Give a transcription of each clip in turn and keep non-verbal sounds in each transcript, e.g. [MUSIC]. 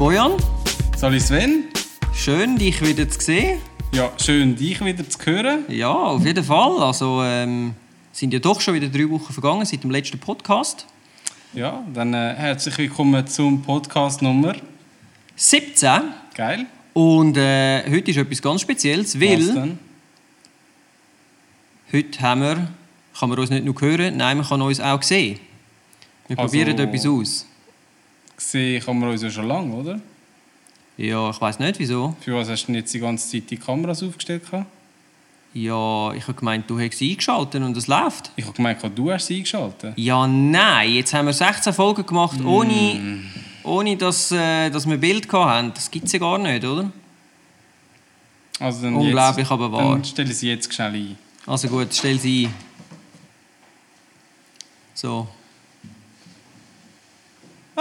Bojan, Salut Sven. schön dich wieder zu sehen. Ja, schön dich wieder zu hören. Ja, auf jeden Fall. Also ähm, sind ja doch schon wieder drei Wochen vergangen seit dem letzten Podcast. Ja, dann äh, herzlich willkommen zum Podcast Nummer. 17. Geil. Und äh, heute ist etwas ganz Spezielles, Was weil denn? heute haben wir, kann man uns nicht nur hören, nein, man kann uns auch sehen. Wir Also- probieren etwas aus. Gesehen kann man uns ja schon lange, oder? Ja, ich weiß nicht wieso. Für was hast du denn jetzt die ganze Zeit die Kameras aufgestellt? gehabt? Ja, ich habe gemeint, du hättest sie eingeschaltet und es läuft. Ich habe gemeint, du hast sie eingeschaltet. Ja, nein, jetzt haben wir 16 Folgen gemacht, ohne, ohne dass, äh, dass wir ein Bild hatten. Das gibt es ja gar nicht, oder? Also dann Unglaublich, jetzt, aber wahr. Dann stelle sie jetzt schnell ein. Also gut, stell sie ein. So.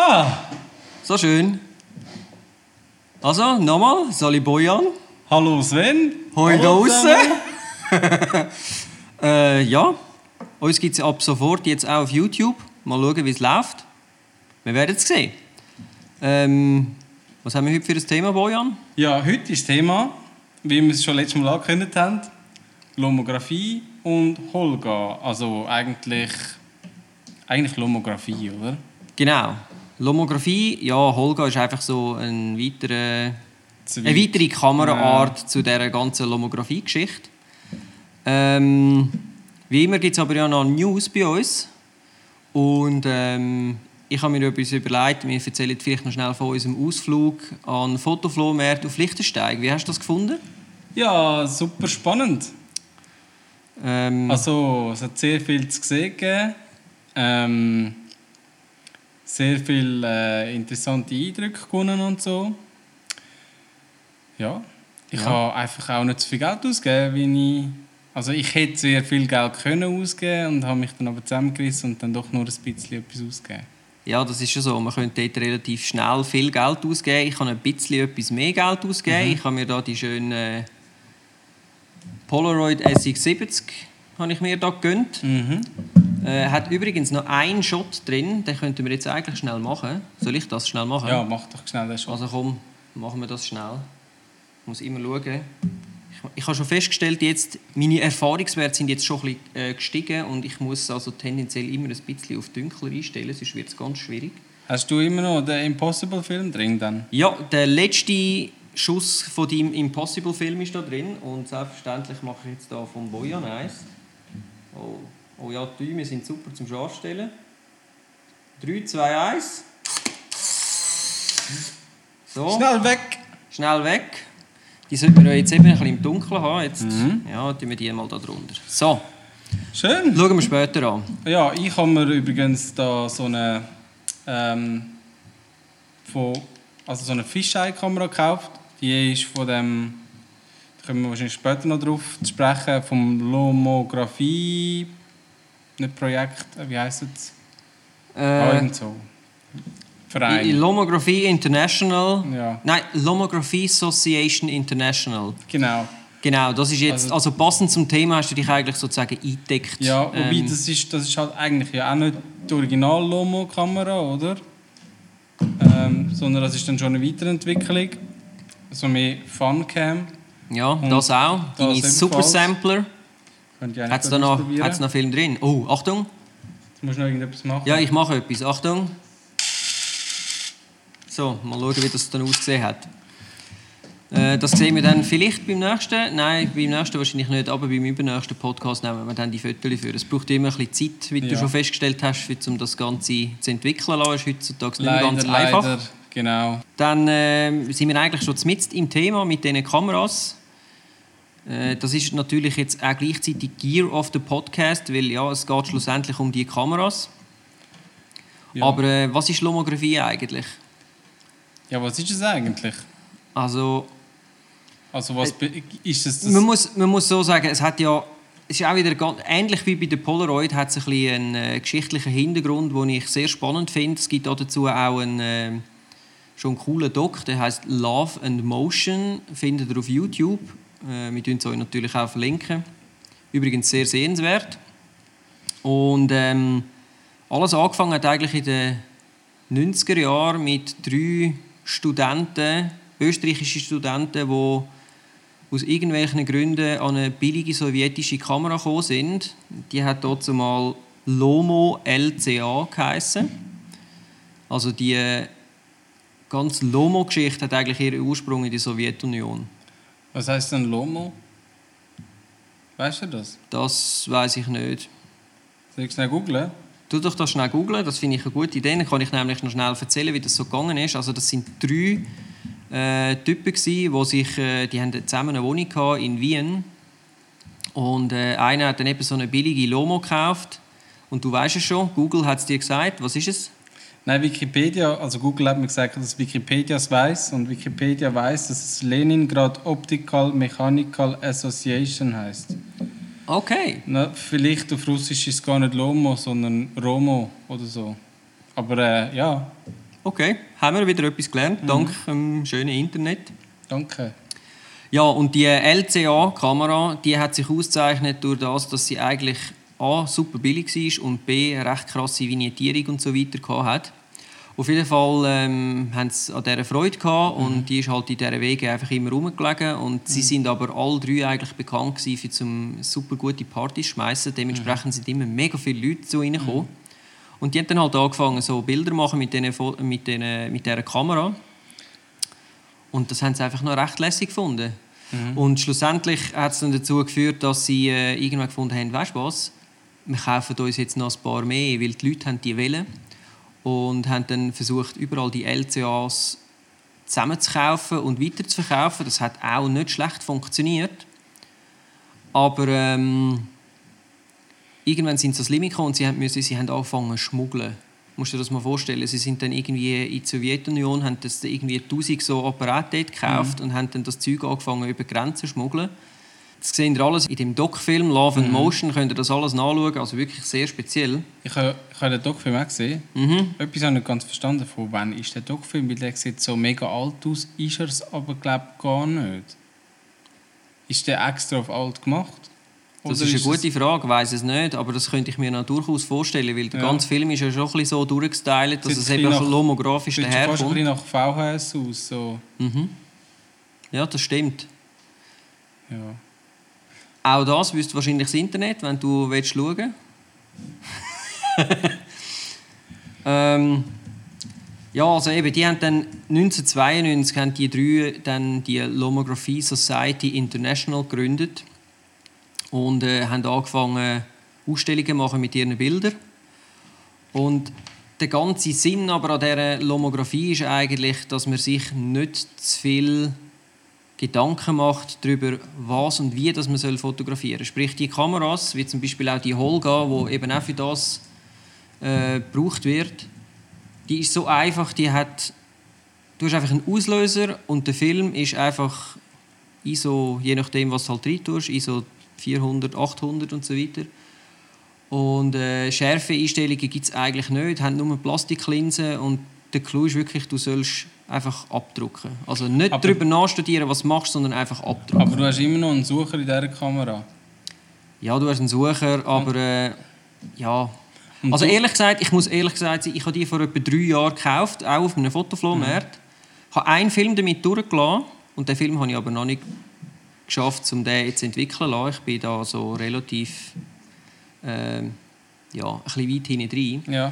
Ah! So schön. Also, nochmal, Sali Bojan. Hallo Sven. Hoi draussen. [LAUGHS] äh, ja, uns gibt es ab sofort jetzt auch auf YouTube. Mal schauen, wie es läuft. Wir werden es sehen. Ähm, was haben wir heute für ein Thema, Bojan? Ja, heute ist das Thema, wie wir es schon letztes Mal angekündigt haben, Lomographie und Holga. Also eigentlich, eigentlich Lomographie, oder? Genau. Lomographie, ja, Holga ist einfach so ein weiterer, eine weit. weitere Kameraart zu dieser ganzen Lomographie-Geschichte. Ähm, wie immer gibt es aber ja noch News bei uns. Und ähm, ich habe mir etwas überlegt. Wir erzählen vielleicht noch schnell von unserem Ausflug an den Fotoflohmarkt auf Lichtensteig. Wie hast du das gefunden? Ja, super spannend. Ähm, Also, es hat sehr viel zu sehen gegeben. Ähm, sehr viele äh, interessante Eindrücke gewonnen und so. Ja, ich Ja. habe einfach auch nicht so viel Geld ausgegeben, wie ich... Also ich hätte sehr viel Geld können ausgeben und habe mich dann aber zusammengerissen und dann doch nur ein bisschen etwas ausgegeben. Ja, das ist schon so. Man könnte dort relativ schnell viel Geld ausgeben. Ich habe ein bisschen etwas mehr Geld ausgegeben. Ich habe mir da die schöne Polaroid SX70 habe ich mir da gegönnt. Mhm. Äh, hat übrigens noch einen Shot drin. Den könnten wir jetzt eigentlich schnell machen. Soll ich das schnell machen? Ja, mach doch schnell das schon. Also komm, machen wir das schnell. Ich muss immer schauen. Ich, ich habe schon festgestellt, jetzt, meine Erfahrungswerte sind jetzt schon ein bisschen äh, gestiegen und ich muss also tendenziell immer ein bisschen auf dunkler einstellen, sonst wird es ganz schwierig. Hast du immer noch den Impossible-Film drin dann? Ja, der letzte Schuss von deinem Impossible-Film ist da drin und selbstverständlich mache ich jetzt da vom Bojan eins. Oh, oh ja, die Däume sind super zum Scharfstellen. 3, 2, 1. So. Schnell weg! Schnell weg. Die sollten wir jetzt eben ein bisschen im Dunkeln haben. Jetzt ja, tun wir die mal da drunter. So, Schön! schauen wir später an. Ja, ich habe mir übrigens da so eine ähm, von, also so eine Fisheye-Kamera gekauft. Die ist von dem, da kommen wir wahrscheinlich später noch drauf zu sprechen, vom Lomographie, nicht Projekt, wie heisst es? Äh, irgend so. Verein. Lomographie International. Ja. Nein, Lomographie Association International. Genau. Genau, das ist jetzt, Also- also passend zum Thema hast du dich eigentlich sozusagen eingedeckt. Ja, wobei Ähm, das, ist, das ist halt eigentlich ja auch nicht die Original-Lomo-Kamera, oder? Ähm, sondern das ist dann schon eine Weiterentwicklung. So mehr Funcam. ja, und das auch. Deine. Super Sampler. Hat es da noch, hat's noch Film drin? Oh, Achtung. Jetzt musst du noch irgendetwas machen. Ja, ich mache etwas. Achtung. So, mal schauen, wie das dann ausgesehen hat. Äh, das sehen wir dann vielleicht beim nächsten. Nein, beim nächsten wahrscheinlich nicht, aber beim übernächsten Podcast nehmen wir dann die Fotos für. Es braucht immer ein bisschen Zeit, wie du Ja. schon festgestellt hast, um das Ganze zu entwickeln. lassen. ist heutzutage nicht mehr leider, ganz einfach. leider. Genau. Dann äh, sind wir eigentlich schon mitten im Thema mit diesen Kameras. Äh, das ist natürlich jetzt auch gleichzeitig Gear of the Podcast, weil ja, es geht schlussendlich um die Kameras. Ja. Aber äh, was ist Lomographie eigentlich? ja, was ist es eigentlich? Also, Also was be- ist es das? man muss, man muss so sagen, es hat ja, es ist auch wieder ganz, ähnlich wie bei der Polaroid, hat es ein bisschen einen äh, geschichtlichen Hintergrund, den ich sehr spannend finde. Es gibt auch dazu auch einen äh, schon coolen Doc, der heißt Love and Motion, findet ihr auf YouTube. Äh, wir verlinken es euch natürlich auch verlinken. Übrigens sehr sehenswert. Und ähm, alles angefangen hat eigentlich in den 90er Jahren mit drei Studenten, österreichische Studenten, die aus irgendwelchen Gründen an eine billige sowjetische Kamera gekommen sind. Die hat dort mal Lomo LCA geheißen. Also die äh, ganze Lomo-Geschichte hat eigentlich ihren Ursprung in der Sowjetunion. Was heißt denn Lomo? Weißt du das? Das weiß ich nicht. Soll ich schnell googeln? Tu doch das schnell googeln, das finde ich eine gute Idee. Dann kann ich nämlich noch schnell erzählen, wie das so gegangen ist. Also das sind drei äh, Typen gewesen, die sich, äh, die haben zusammen eine Wohnung gehabt in Wien und äh, einer hat dann eben so eine billige Lomo gekauft und du weißt es schon, Google hat es dir gesagt. Was ist es? Nein, Wikipedia, also Google hat mir gesagt, dass Wikipedia es weiß und Wikipedia weiß, dass es Leningrad Optical Mechanical Association heißt. Okay. Na, vielleicht auf Russisch ist es gar nicht Lomo, sondern Romo oder so. Aber äh, ja, Okay, haben wir wieder etwas gelernt, dank dem schönen Internet. danke. Ja, und die LCA-Kamera, die hat sich ausgezeichnet durch das, dass sie eigentlich A, super billig war und B, eine recht krasse Vignettierung und so weiter hat. Auf jeden Fall ähm, haben sie an dieser Freude gehabt und die ist halt in dieser Wege einfach immer rumgelegen und sie sind aber alle drei eigentlich bekannt gewesen für zum super gute Partys schmeißen. Dementsprechend sind immer mega viele Leute zu ihnen gekommen. Und die haben dann halt angefangen, so Bilder zu machen mit, diesen, Fo- mit, diesen, mit dieser Kamera. Und das haben sie einfach noch recht lässig gefunden. Und schlussendlich hat es dann dazu geführt, dass sie äh, irgendwann gefunden haben, weißt du was, wir kaufen uns jetzt noch ein paar mehr, weil die Leute haben die wollen. Und haben dann versucht, überall die LCAs zusammenzukaufen und weiterzuverkaufen. Das hat auch nicht schlecht funktioniert. Aber ähm, irgendwann sind sie ans Limit gekommen und sie haben, müssen, sie haben angefangen zu schmuggeln. Musst du dir das mal vorstellen? Sie sind dann irgendwie in die Sowjetunion, haben das irgendwie 1000 so Apparate dort gekauft und haben dann das Zeug angefangen über Grenzen zu schmuggeln. Das sehen ihr alles in dem Doc-Film Love and Motion, könnt ihr das alles nachschauen, also wirklich sehr speziell. Ich habe ich habe den Doc-Film auch gesehen. Mhm. Etwas habe ich nicht ganz verstanden, von wann ist der Doc-Film, weil der sieht so mega alt aus, ist er es aber glaube gar nicht. Ist der extra auf alt gemacht? Das Oder ist eine gute Frage, ich weiß es nicht, aber das könnte ich mir noch durchaus vorstellen, weil der Ja. ganze Film ist ja schon ein bisschen so durchgestylt, dass Sieht es ein eben nach- lomografisch Sieht schon fast ein daherkommt. bisschen nach VHS aus. So. Mhm. Ja, das stimmt. Ja. Auch das wüsste wahrscheinlich das Internet, wenn du willst schauen [LAUGHS] ähm, Ja, also eben, die haben dann 1992 haben die drei dann die Lomographie Society International gegründet und äh, haben angefangen Ausstellungen zu machen mit ihren Bildern. Und der ganze Sinn aber an dieser Lomographie ist eigentlich, dass man sich nicht zu viel Gedanken macht darüber, was und wie das man fotografieren soll. Sprich, die Kameras, wie zum Beispiel auch die Holga, die eben auch für das äh, gebraucht wird, die ist so einfach, die hat, du hast einfach einen Auslöser und der Film ist einfach ISO, je nachdem was du halt rein tust, ISO 400, 800 und so weiter. Und äh, Schärfeeinstellungen gibt es eigentlich nicht, haben nur Plastiklinsen und der Clou ist wirklich, du sollst einfach abdrucken. Also nicht Aber- darüber nachstudieren, was du machst, sondern einfach abdrucken. Aber du hast immer noch einen Sucher in dieser Kamera. Ja, du hast einen Sucher, aber äh, ja. Und Also ehrlich gesagt, ich muss ehrlich gesagt sein, ich habe die vor etwa drei Jahren gekauft, auch auf einem Fotoflohmarkt. Ich habe einen Film damit durchgelassen und den Film habe ich aber noch nicht geschafft, um den jetzt zu entwickeln lassen. Ich bin da so relativ ähm, ja, ein bisschen weit hinten drin. Ja.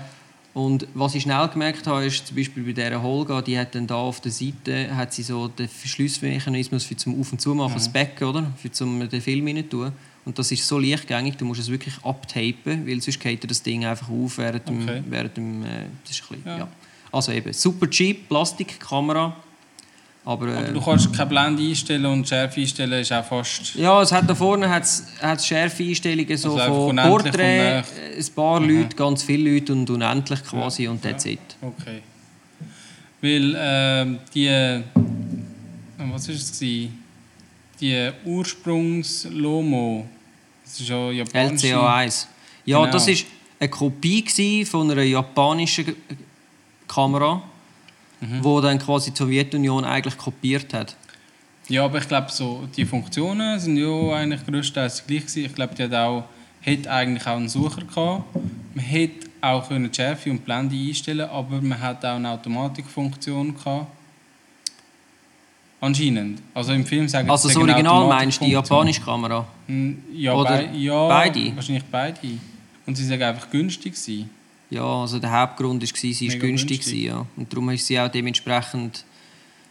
Und was ich schnell gemerkt habe, ist zum Beispiel bei dieser Holga, die hat dann da auf der Seite hat sie so den Verschlussmechanismus für zum Auf- und Zumachen, das Back, oder? Für zum den Film rein tun. Und das ist so leichtgängig, du musst es wirklich abtapen, weil sonst geht das Ding einfach auf während dem... Okay. Während dem äh, das ist ein bisschen, Ja. ja. Also eben, super cheap, Plastikkamera, aber... Äh, du kannst keine Blende einstellen und Schärfe einstellen ist auch fast... ja, es hat da vorne hat's, hat's scharfe Einstellungen so Also von Porträt, äh, ein paar Leute, ganz viele Leute und unendlich quasi Ja. und that's Ja. it. Okay. Weil ähm, die... äh, Was war es? Die Ursprungs-Lomo, das ist ja japanische... LCA1. Ja, Genau. das war eine Kopie von einer japanischen Kamera, Mhm. wo dann quasi die Sowjetunion eigentlich kopiert hat. Ja, aber ich glaube, so, die Funktionen sind ja eigentlich größtenteils gleich gewesen. Ich glaube, die hat auch, hat eigentlich auch einen Sucher gehabt. Man hätte auch können Schärfe und Blende einstellen aber man hat auch eine Automatikfunktion gehabt. Anscheinend. Also im Film sagen Also das Original meinst du, die japanische Kamera? Hm, Ja, Oder bei, ja beide? wahrscheinlich beide. Und sie sagen einfach günstig sein. Ja, also der Hauptgrund war, sie war Mega günstig. günstig. Ja. Und darum ist sie auch dementsprechend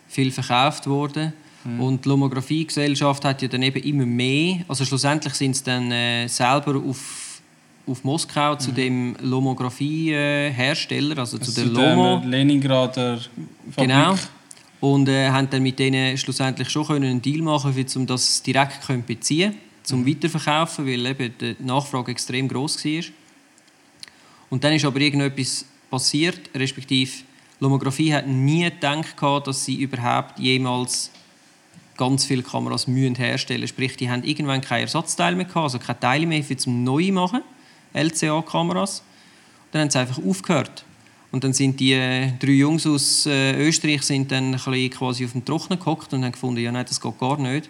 viel verkauft worden. Mhm. Und die Lomographiegesellschaft hat ja dann eben immer mehr, also schlussendlich sind sie dann äh, selber auf, auf Moskau zu dem Lomographie-Hersteller, also zu, Mhm. Also der Lomo. der Leningrader Fabrik. Genau. Und äh, haben dann mit denen schlussendlich schon können einen Deal machen können, um das direkt können beziehen zum Mhm. Weiterverkaufen, weil eben die Nachfrage extrem groß war. Und dann ist aber irgendetwas passiert, respektive Lomographie hat nie gedacht, dass sie überhaupt jemals ganz viele Kameras müssen herstellen Sprich, die haben irgendwann keine Ersatzteile mehr also keine Teile mehr für zum Neu machen, LCA-Kameras. Dann haben sie einfach aufgehört. Und dann sind die äh, drei Jungs aus äh, Österreich sind dann quasi auf dem Trocknen gehockt und haben gefunden, ja nein, das geht gar nicht.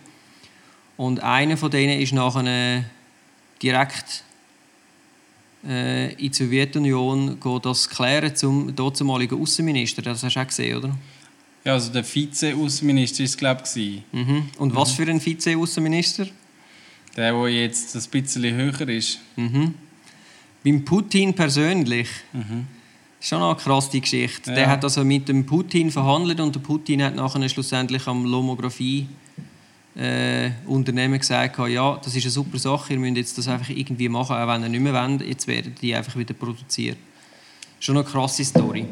Und einer von denen ist nachher äh, direkt äh, in die Sowjetunion go das klären zum damaligen Außenminister. Das hast du auch gesehen, oder? Ja, also der Vize-Außenminister war es, glaube ich. Mhm. Und was für ein Vize-Außenminister? Der, der jetzt ein bisschen höher ist. Mhm. Beim Putin persönlich. Schon eine krasse Geschichte. Der Ja. hat also mit dem Putin verhandelt und der Putin hat nachher schlussendlich am Lomographie äh, Unternehmen gesagt, ja, das ist eine super Sache, ihr müsst jetzt das einfach irgendwie machen, auch wenn ihr nicht mehr wollt, jetzt werden die einfach wieder produziert. Schon eine krasse Story.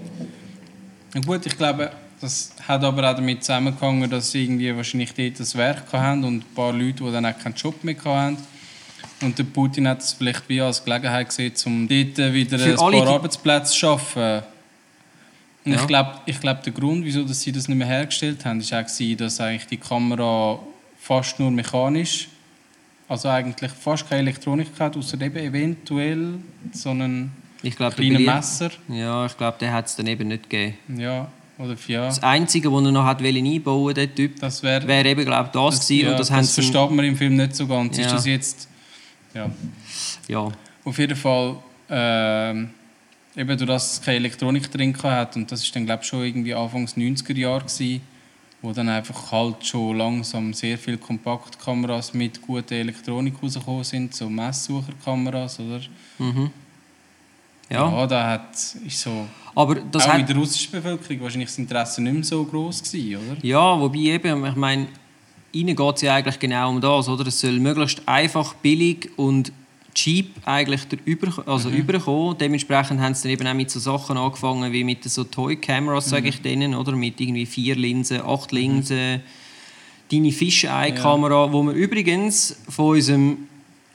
Na gut, ich glaube, das hat aber auch damit zusammengehangen, dass sie irgendwie wahrscheinlich dort das Werk hatten und ein paar Leute, die dann auch keinen Job mehr hatten. Und der Putin hat es vielleicht wie als Gelegenheit gesehen, um dort wieder Für ein paar die- Arbeitsplätze zu schaffen. Und Ja. ich glaube, ich glaub, der Grund, wieso dass sie das nicht mehr hergestellt haben, ist auch, gewesen, dass eigentlich die Kamera fast nur mechanisch, also eigentlich fast keine Elektronik hat, außer eben eventuell so einen Ich glaube, kleinen Messer. Ja, ich glaube, der hat es dann eben nicht gegeben. Ja, oder ja. Das Einzige, was er noch hat einbauen der Typ, Das wäre wäre eben, glaube das, Das, gewesen. ja, und das, das, versteht man im Film nicht so ganz. Ja. Ist das jetzt... Ja. Ja, Auf jeden Fall... ähm, eben durch das es keine Elektronik drin hat und das ist dann glaube ich schon irgendwie Anfangs 90er Jahre gewesen, wo dann einfach halt schon langsam sehr viele Kompaktkameras mit guter Elektronik rausgekommen sind, so Messsucherkameras, oder? mhm. ja. ja da hat ist so aber das auch hat... in der russischen Bevölkerung wahrscheinlich das Interesse nicht mehr so groß gewesen, oder? Ja, wobei eben, ich meine, ihnen geht es ja eigentlich genau um das, oder? Es soll möglichst einfach, billig und cheap eigentlich über, also Mhm. überkommen. Dementsprechend haben sie dann eben auch mit so Sachen angefangen wie mit so Toy Cameras, sage Mhm. ich denen, oder? Mit irgendwie vier Linsen, acht Linsen, deine Fischei-Kamera, wo wir übrigens von unserem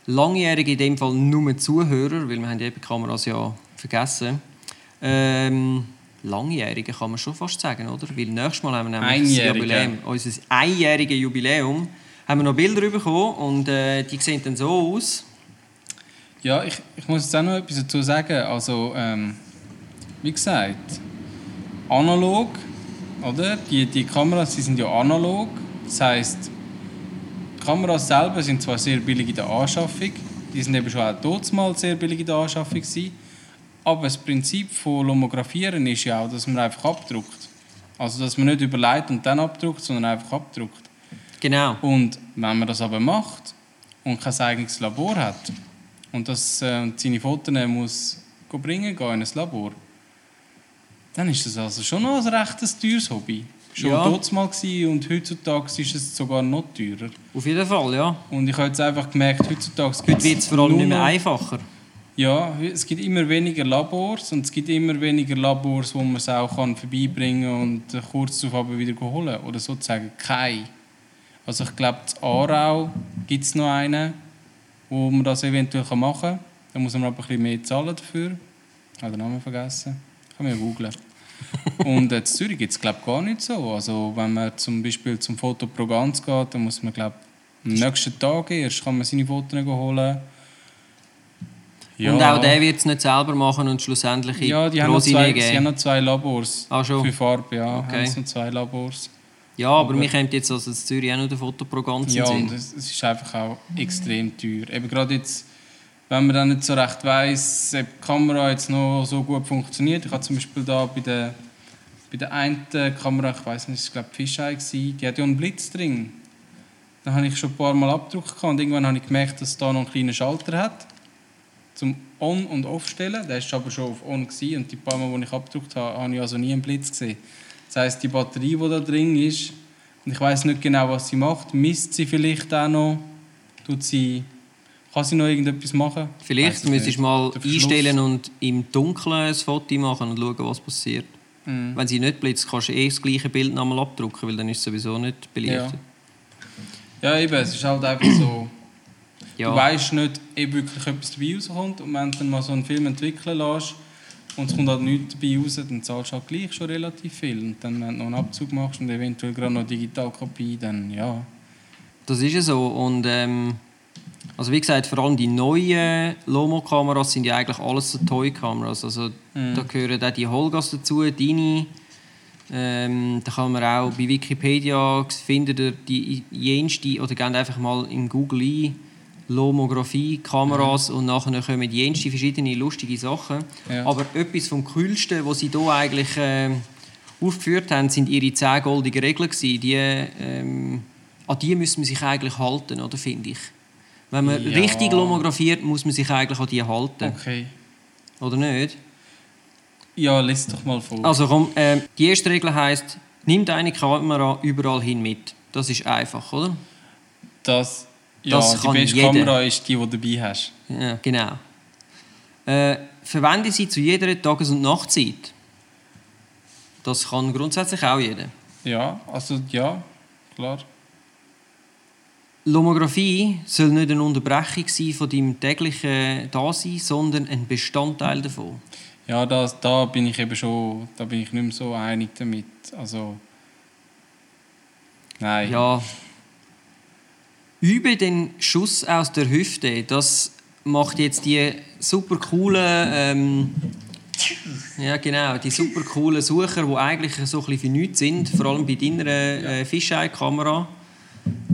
langjährigen, in dem Fall nur Zuhörer, weil wir haben ja eben die Kameras ja vergessen, ähm, Langjährige kann man schon fast sagen, oder? Weil nächstes Mal haben wir nämlich das. Jubiläum, unser einjähriges Jubiläum, haben wir noch Bilder bekommen und äh, die sehen dann so aus. Ja, ich, ich muss jetzt auch noch etwas dazu sagen. Also, ähm, wie gesagt, analog, oder? Die, die Kameras die sind ja analog. Das heisst, die Kameras selber sind zwar sehr billig in der Anschaffung, die sind eben schon auch mal sehr billig in der Anschaffung gewesen, aber das Prinzip von Lomografieren ist ja auch, dass man einfach abdruckt. Also, dass man nicht überlegt und dann abdruckt, sondern einfach abdruckt. Genau. Und wenn man das aber macht und kein eigenes Labor hat und das, äh, seine Fotos muss bringen gehen in ein Labor, dann ist das also schon noch ein recht teures Hobby. Schon Ja. dort mal und heutzutage ist es sogar noch teurer. Auf jeden Fall, ja. Und ich habe jetzt einfach gemerkt, heutzutage Heute gibt's wird es vor allem nicht mehr einfacher. Ja, es gibt immer weniger Labors und es gibt immer weniger Labors, wo man es auch kann vorbeibringen und äh, kurz darauf aber wieder holen Oder sozusagen kein. Also ich glaube, in Aarau gibt es noch einen, wo man das eventuell machen kann. Da muss man aber ein bisschen mehr zahlen dafür. Ich habe den Namen vergessen. Kann man ja googlen. [LAUGHS] und äh, in Zürich gibt es glaube ich gar nicht so. Also wenn man zum Beispiel zum Foto pro ganz geht, dann muss man glaube am nächsten Tag erst kann man seine Fotos holen. Und auch der wird es nicht selber machen und schlussendlich in Ja, die haben, noch Rosine zwei, geben. sie haben noch zwei Labors. Ah? Für Farbe, ja. Okay. Haben sie noch zwei Labors. Ja, aber Aber- mir kommt jetzt also in Zürich auch noch der Fotoprogramm Ja, und es, es ist einfach auch extrem teuer. Eben gerade jetzt, wenn man dann nicht so recht weiss, ob die Kamera jetzt noch so gut funktioniert. Ich habe zum Beispiel da bei der bei der einen Kamera, ich weiß nicht, es war glaube Fisheye, die hat ja einen Blitz drin. Da habe ich schon ein paar Mal abgedruckt und irgendwann habe ich gemerkt, dass es da noch einen kleinen Schalter hat zum On- und Off-Stellen. Der war aber schon auf On gewesen, und die paar Mal, die ich abgedruckt habe, habe ich also nie einen Blitz gesehen. Das heisst, die Batterie, die da drin ist, und ich weiß nicht genau, was sie macht, misst sie vielleicht auch noch, tut sie, kann sie noch irgendetwas machen? Vielleicht müsstest du mal einstellen und im Dunkeln ein Foto machen und schauen, was passiert. Mhm. Wenn sie nicht blitzt, kannst du eh das gleiche Bild nochmal abdrucken, weil dann ist es sowieso nicht belichtet. Ja, eben, es ist halt einfach so, Ja, du weißt nicht, ob wirklich etwas dabei rauskommt und wenn du dann mal so einen Film entwickeln lässt und es kommt halt nichts dabei raus, dann zahlst du halt gleich schon relativ viel. Und dann, wenn du noch einen Abzug machst und eventuell gerade noch eine Digitalkopie, dann ja. das ist ja so. Und, ähm, also wie gesagt, vor allem die neuen Lomo-Kameras sind ja eigentlich alles so Toy-Kameras. Also Mhm. da gehören auch die Holgas dazu, deine. Ähm, da kann man auch bei Wikipedia findet ihr die jenste oder gebt einfach mal in Google ein Lomografie, Kameras und nachher kommen jenste verschiedene lustige Sachen. Ja. Aber etwas vom Coolsten, was sie hier eigentlich ähm, aufgeführt haben, sind ihre 10 goldigen Regeln gewesen. Die, ähm, an die muss man sich eigentlich halten, oder finde ich. Wenn man Ja. richtig lomografiert, muss man sich eigentlich an die halten, Okay. oder nicht? Ja, lies doch mal vor. Also komm, ähm, die erste Regel heißt: Nimm deine Kamera überall hin mit. Das ist einfach, oder? das, ja, das die beste jeder. Kamera ist die, die du dabei hast. Ja, genau. Äh, verwende sie zu jeder Tages- und Nachtzeit. Das kann grundsätzlich auch jeder. Ja, also ja, klar. Lomographie soll nicht eine Unterbrechung sein von deinem täglichen Dasein, sondern ein Bestandteil davon. Ja, das, da bin ich eben schon, da bin ich nicht mehr so einig damit. Also, nein. Ja. Übe den Schuss aus der Hüfte. Das macht jetzt die super coolen, ähm, ja genau, die super coolen Sucher, die eigentlich so ein bisschen für nichts sind, vor allem bei deiner äh, Fisheye-Kamera.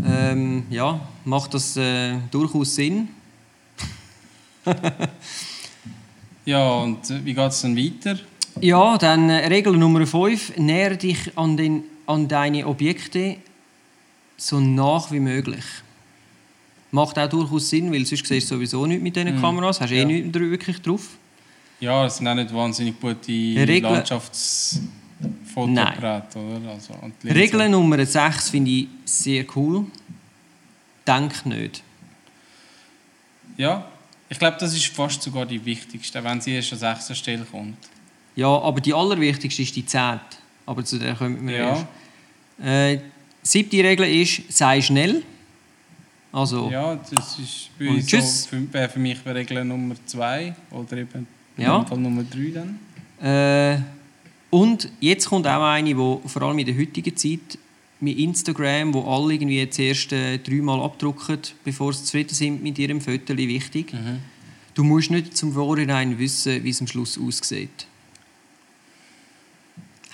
Ähm, ja, macht das äh, durchaus Sinn. [LAUGHS] Ja, und äh, wie geht es dann weiter? Ja, dann äh, Regel Nummer 5. Nähere dich an, den, an deine Objekte so nach wie möglich. Macht auch durchaus Sinn, weil sonst siehst du sowieso nichts mit diesen Kameras. Hast eh Ja. nichts dr- wirklich drauf. Ja, es sind auch nicht wahnsinnig gute Regel- Landschaftsfotogeräte, oder? Also. Regel Nummer 6 finde ich sehr cool. Denk nicht. Ja, ich glaube, das ist fast sogar die wichtigste, wenn sie erst an sechster Stelle kommt. Ja, aber die allerwichtigste ist die 10. Aber zu der kommen wir Ja. erst. Äh, siebte Regel ist, sei schnell. Also, Ja, das ist bei uns tschüss. so, wäre für mich Regel Nummer zwei oder eben Ja. Fall Nummer drei dann. Äh, und jetzt kommt auch eine, die vor allem in der heutigen Zeit mit Instagram, wo alle irgendwie zuerst äh, dreimal abdrucken, bevor sie zufrieden sind mit ihrem Foto, wichtig. Du musst nicht zum Vorhinein wissen, wie es am Schluss aussieht.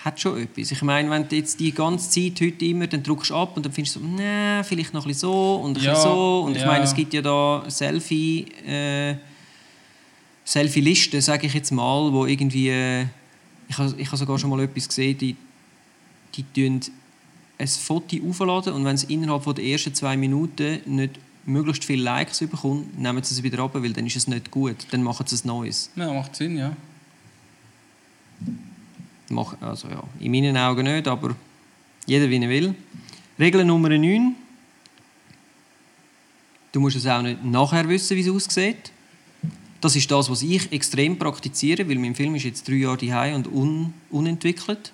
Hat schon etwas. Ich meine, wenn du jetzt die ganze Zeit heute immer, dann drückst du ab und dann findest du so, nee, vielleicht noch ein bisschen so und ein Ja, so. Und ich ja. meine, es gibt ja da Selfie, äh, Selfie-Listen, sage ich jetzt mal, wo irgendwie, äh, ich habe ich ha sogar schon mal etwas gesehen, die, die tun ein Foto aufladen und wenn es innerhalb von der ersten zwei Minuten nicht möglichst viele Likes bekommt, nehmen sie es wieder ab, weil dann ist es nicht gut. Dann machen sie es Neues. Ja, macht Sinn, ja. Mach, also ja, in meinen Augen nicht, aber jeder wie er will. Regel Nummer 9. Du musst es auch nicht nachher wissen, wie es aussieht. Das ist das, was ich extrem praktiziere, weil mein Film ist jetzt drei Jahre daheim und un unentwickelt.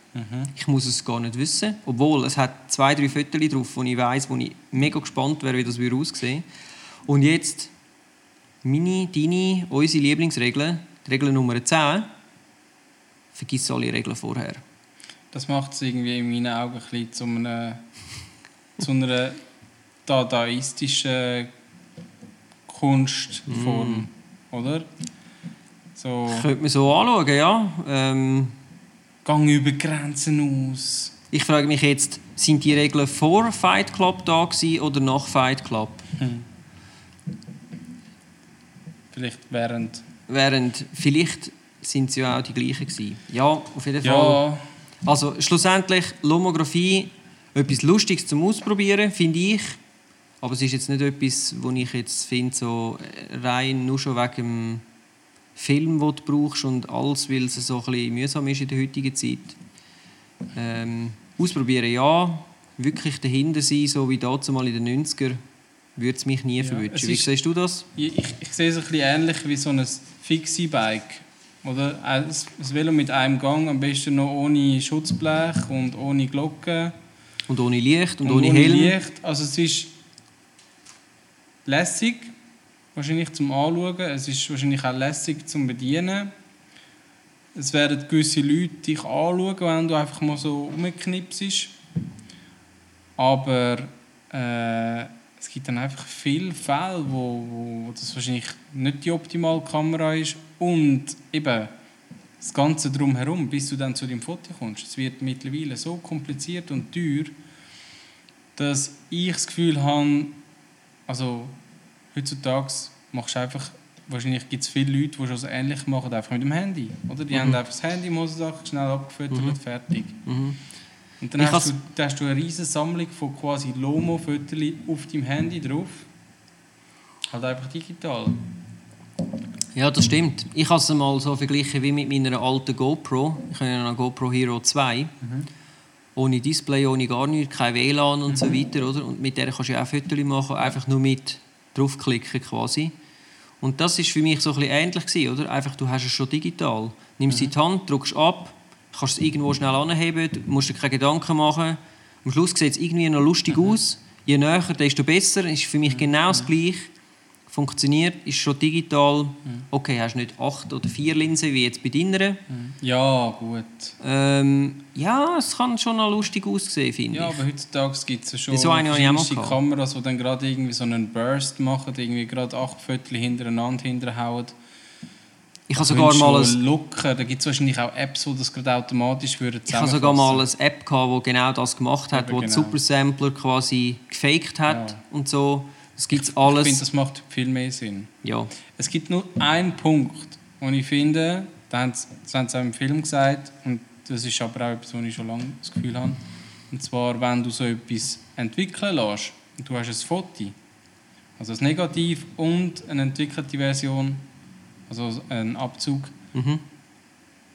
Ich muss es gar nicht wissen. Obwohl, es hat zwei, drei Fotos drauf, wo ich weiß, wo ich mega gespannt wäre, wie das würde aussehen Und jetzt meine, deine, unsere Lieblingsregel, die Regel Nummer 10. Vergiss alle Regeln vorher. Das macht es irgendwie in meinen Augen ein bisschen zu einer, zu einer dadaistischen Kunstform, oder? So, Könnte man so anschauen, ja. Ähm, gang über Grenzen aus. ich frage mich jetzt, sind die Regeln vor Fight Club da gewesen oder nach Fight Club? Vielleicht während. Während vielleicht sind sie ja auch die gleichen gewesen. Ja, auf jeden Fall. Ja, Also schlussendlich Lomographie, etwas Lustiges zum Ausprobieren, finde ich. Aber es ist jetzt nicht etwas, wo ich jetzt finde, so rein nur schon wegen dem Film, den du brauchst und alles, weil es so ein bisschen mühsam ist in der heutigen Zeit. Ähm, ausprobieren ja, wirklich dahinter sein, so wie damals mal in den 90er, würde es mich nie Ja, verwünschen. es Wie siehst du das? Ich, ich, ich sehe es ein bisschen ähnlich wie so ein Fixie-Bike. Oder ein ein Velo mit einem Gang, am besten noch ohne Schutzblech und ohne Glocke. Und ohne Licht und, ohne, Helm. Licht. Also es ist lässig, wahrscheinlich zum Anschauen. Es ist wahrscheinlich auch lässig zum Bedienen. Es werden gewisse Leute dich anschauen, wenn du einfach mal so rumknipsst. Aber äh, es gibt dann einfach viele Fälle, wo, wo das wahrscheinlich nicht die optimale Kamera ist. Und eben das Ganze drumherum, bis du dann zu dem Foto kommst. Es wird mittlerweile so kompliziert und teuer, dass ich das Gefühl habe, also heutzutage machst du einfach, wahrscheinlich gibt es viele Leute, die schon so ähnlich machen, einfach mit dem Handy. Oder? Die Mhm. haben einfach das Handy im Hosensack, schnell abgefüttert, fertig. Mhm. Und dann Ich hast has- du, dann hast du eine riesige Sammlung von quasi Lomo-Fotos auf deinem Handy drauf. Halt einfach digital. Ja, das stimmt. Ich habe es mal so verglichen wie mit meiner alten GoPro. Ich habe eine GoPro Hero 2. Ohne Display, ohne gar nichts, kein WLAN und so weiter. Oder? Und mit der kannst du ja auch Fotos machen, einfach nur mit draufklicken quasi. Und das ist für mich so ein bisschen ähnlich gewesen, oder? Einfach, du hast es schon digital. Nimmst in die Hand, drückst ab, kannst es irgendwo schnell anheben, musst dir keine Gedanken machen. Am Schluss sieht es irgendwie noch lustig aus. Je näher, desto besser. Ist für mich genau das Gleiche. Funktioniert, ist schon digital. Okay, hast nicht acht oder vier Linsen wie jetzt bei deiner. Ja, gut. Ähm, ja, es kann schon noch lustig aussehen, finde Ja, ich. aber heutzutage gibt es ja schon So eine. Kameras, die dann gerade irgendwie so einen Burst machen, irgendwie gerade acht Fotos hintereinander hinterhauen. Ich habe sogar mal ein, Locker, da gibt es wahrscheinlich auch Apps, die das gerade automatisch würden ich habe sogar mal eine App gehabt, die genau das gemacht hat, Eben wo genau. Supersampler quasi gefaked hat Ja. und so. Das gibt es Ich finde, alles. das macht viel mehr Sinn. Ja. Es gibt nur einen Punkt, den ich finde, das haben sie auch im Film gesagt, und das ist aber auch etwas, wo ich schon lange das Gefühl habe. Und zwar, wenn du so etwas entwickeln lässt und du hast ein Foto, also ein Negativ und eine entwickelte Version, also ein Abzug, Mhm.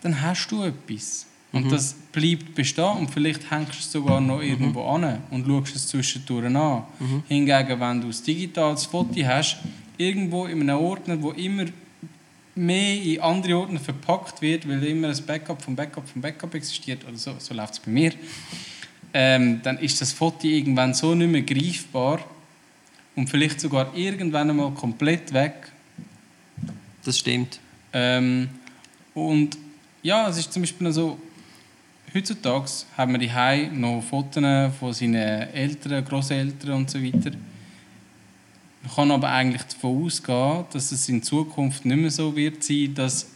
dann hast du etwas. Und das bleibt bestehen und vielleicht hängst du es sogar noch irgendwo an und schaust es zwischendurch an. Hingegen, wenn du ein digitales Foto hast, irgendwo in einem Ordner, wo immer mehr in andere Ordner verpackt wird, weil immer ein Backup vom Backup vom Backup existiert, oder so, so läuft es bei mir, ähm, dann ist das Foto irgendwann so nicht mehr greifbar und vielleicht sogar irgendwann einmal komplett weg. Das stimmt. Ähm, und ja, es ist zum Beispiel noch so, heutzutage haben wir die noch Fotos von seinen Eltern, Großeltern und so weiter. Man kann aber eigentlich davon ausgehen, dass es in Zukunft nicht mehr so wird sein, dass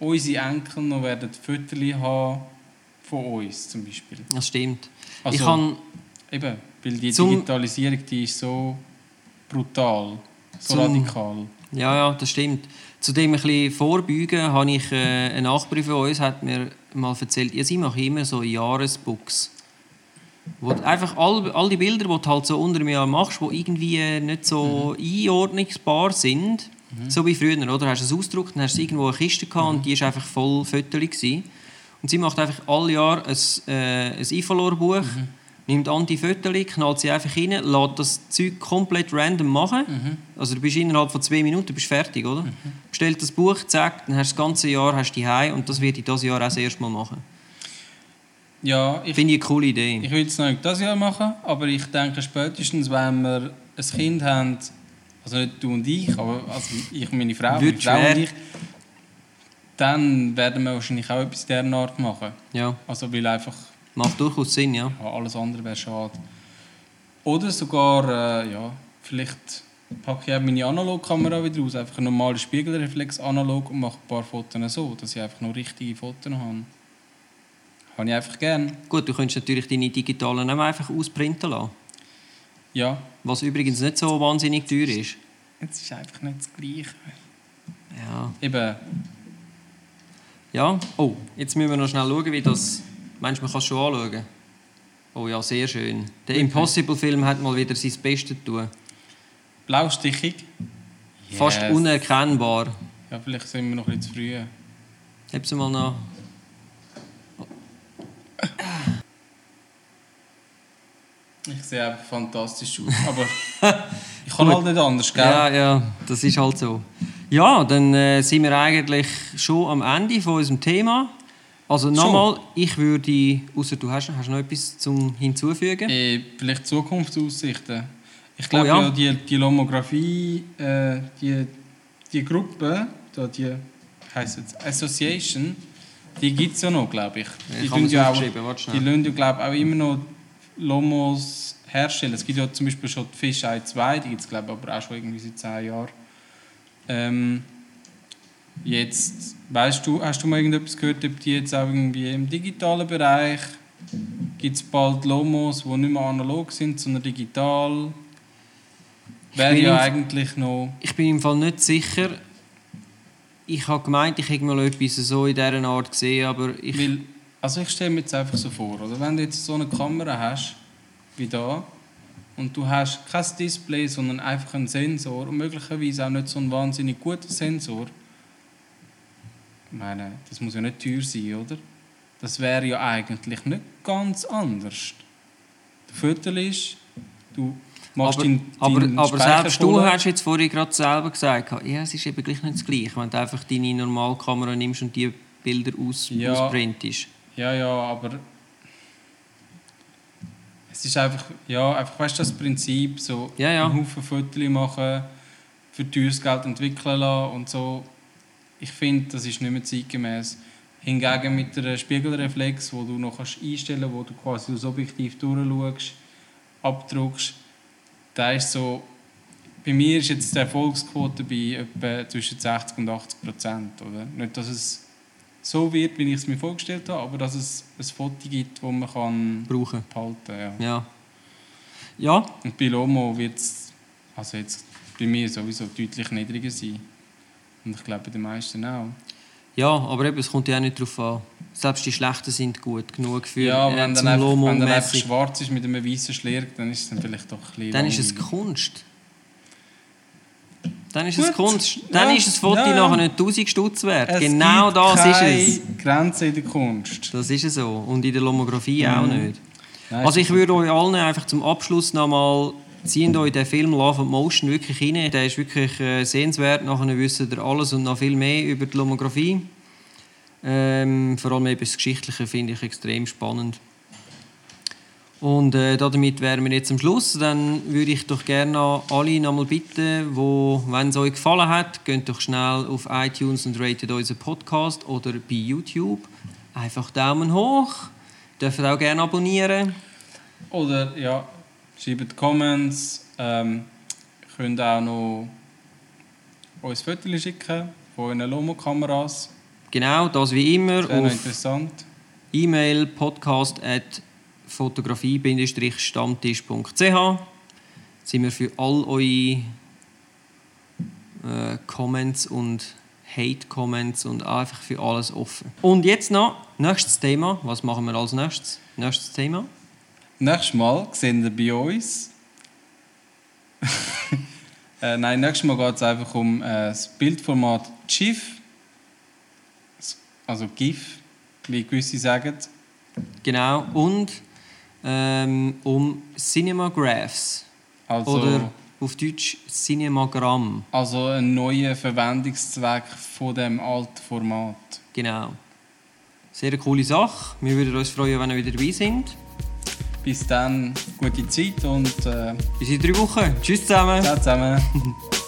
unsere Enkel noch werden Fotos haben von uns zum Beispiel. Das stimmt. Also- ich kann Eben, weil die Digitalisierung die ist so brutal, so Zum- radikal. Ja, ja, das stimmt. Zu dem ein bisschen vorbeugen, habe ich äh, eine Nachbarin von uns hat mir mal erzählt, ja, sie machen immer so Jahresbooks. Wo einfach all, all die Bilder, die du halt so unter einem Jahr machst, die irgendwie äh, nicht so einordnungsbar sind, so wie früher, oder? Du hast es ausgedruckt, dann hast du irgendwo eine Kiste gehabt und die war einfach voll gewesen. Und sie macht einfach alle Jahre ein, äh, ein Ifolor-Buch, nimmt an die knallt sie einfach rein, lässt das Zeug komplett random machen. Also du bist innerhalb von zwei Minuten bist fertig, oder? Bestellt das Buch, zack, dann hast du das ganze Jahr hast du die Hause und das werde ich dieses Jahr auch das erste Mal machen. Ja, ich Finde ich eine coole Idee. Ich will es noch nicht dieses Jahr machen, aber ich denke spätestens, wenn wir ein Kind haben, also nicht du und ich, aber also ich und meine Frau, meine Frau und ich, dann werden wir wahrscheinlich auch etwas dieser Art machen. Ja, Also weil einfach macht durchaus Sinn, ja. ja, alles andere wäre schade. Oder sogar, äh, ja, vielleicht packe ich auch meine Analogkamera wieder aus, einfach eine normale Spiegelreflex analog und mache ein paar Fotos so, dass ich einfach noch richtige Fotos habe. Habe ich einfach gern. Gut, du könntest natürlich deine digitalen auch einfach ausprinten lassen. Ja, Was übrigens nicht so wahnsinnig teuer ist. es ist einfach nicht das Gleiche. Ja. Eben, Ja. Oh, jetzt müssen wir noch schnell schauen, wie das Meinst du, man kann es schon anschauen? Oh ja, sehr schön. Der Impossible-Film hat mal wieder sein Bestes getan. Blaustichig. Fast Yes. unerkennbar. Ja, vielleicht sind wir noch ein bisschen zu früh. Heb sie mal noch. Ich sehe einfach fantastisch aus. [LAUGHS] Aber ich kann halt nicht anders, gell? Ja, ja, das ist halt so. Ja, dann äh, sind wir eigentlich schon am Ende von unserem Thema. Also nochmal, ich würde, außer du hast, hast noch etwas zum hinzufügen? Äh, vielleicht Zukunftsaussichten. Ich glaube Oh ja. ja, die, die Lomographie, äh, die, die Gruppe, da die heisst jetzt Association, die gibt es ja noch, glaube ich. Die Ich ja auch, die schnell. lassen ja, glaube ich, auch immer noch Lomos herstellen. Es gibt ja zum Beispiel schon die Fish Eye 2, die gibt es glaube ich aber auch schon irgendwie seit 10 Jahren. Ähm, jetzt, weißt du, hast du mal irgendetwas gehört, ob die jetzt auch irgendwie im digitalen Bereich gibt es bald Lomos, die nicht mehr analog sind, sondern digital? Wäre ja eigentlich noch... Ich bin im Fall nicht sicher. Ich habe gemeint, ich hätte mal etwas so in dieser Art gesehen, aber ich... Weil, also ich stelle mir jetzt einfach so vor, oder? wenn du jetzt so eine Kamera hast, wie da, und du hast kein Display, sondern einfach einen Sensor und möglicherweise auch nicht so ein wahnsinnig guter Sensor, ich meine, das muss ja nicht teuer sein, oder? Das wäre ja eigentlich nicht ganz anders. Der Viertel ist, du machst aber, deinen aber, deinen aber Speicher selbst du voll. hast jetzt vorhin gerade selber gesagt, ja, es ist eben gleich nicht das Gleiche, wenn du einfach deine Normalkamera nimmst und die Bilder aus, Ja. ausprintest. Ja, ja, aber es ist einfach, ja, einfach, weißt du, das Prinzip, so Ja, ja. einen Haufen Fotos machen, für teures Geld entwickeln lassen und so. Ich finde, das ist nicht mehr zeitgemäß. Hingegen mit einer Spiegelreflex, wo du noch kannst einstellen kannst, wo du quasi das Objektiv durchschaust, abdruckst, da ist so, bei mir ist jetzt die Erfolgsquote bei etwa zwischen 60 und 80 Prozent. Oder? Nicht, dass es so wird, wie ich es mir vorgestellt habe, aber dass es ein Foto gibt, das man kann Brauchen. behalten kann. Ja. Ja. Ja, Und bei Lomo wird es also jetzt bei mir sowieso deutlich niedriger sein. Und ich glaube bei den meisten auch. ja, aber eben, es kommt ja auch nicht darauf an. Selbst die Schlechten sind gut genug für ja, äh, wenn zum dann, einfach, wenn dann einfach schwarz ist mit einem weißen Schlier, dann ist es dann vielleicht doch ein bisschen Dann ist es langweilig. Kunst. Dann ist Gut. es Kunst. Dann Ja, ist das Foto ja, ja. nachher nicht 1000 Stutz wert. Es genau gibt das keine ist es. Grenze in der Kunst. Das ist es so. Und in der Lomographie auch Mhm. nicht. Nein, Also ich würde euch allen einfach zum Abschluss nochmal zieht euch den Film Love and Motion wirklich rein. Der ist wirklich äh, sehenswert. Nachher wisst ihr alles und noch viel mehr über die Lomographie. Ähm, vor allem eben das Geschichtliche finde ich extrem spannend. Und äh, damit wären wir jetzt am Schluss. Dann würde ich doch gerne alle nochmal bitten, wo, wenn es euch gefallen hat, geht doch schnell auf iTunes und ratet unseren Podcast oder bei YouTube. Einfach Daumen hoch. Dürft auch gerne abonnieren. Oder ja, schreibt Comments. Ähm, könnt auch noch uns Fotos schicken von euren Lomo-Kameras. Genau, das wie immer auf interessant. E-Mail podcast at fotografie-stammtisch.ch sind wir für all eure äh, Comments und Hate-Comments und einfach für alles offen. Und jetzt noch, nächstes Thema. Was machen wir als nächstes? Nächstes Thema? Nächstes Mal sehen wir bei uns. [LAUGHS] äh, nein, nächstes Mal geht es einfach um äh, das Bildformat GIF. Also GIF, wie gewisse sagen. Genau. Und ähm, um Cinemagraphs. Also, Oder auf Deutsch Cinemagramm. also ein neuer Verwendungszweck von dem alten Format. Genau. Sehr coole Sache. Wir würden uns freuen, wenn ihr wieder dabei sind. Bis dann, gute Zeit und äh, Bis in drei Wochen. Tschüss zusammen. ciao zusammen. [LAUGHS]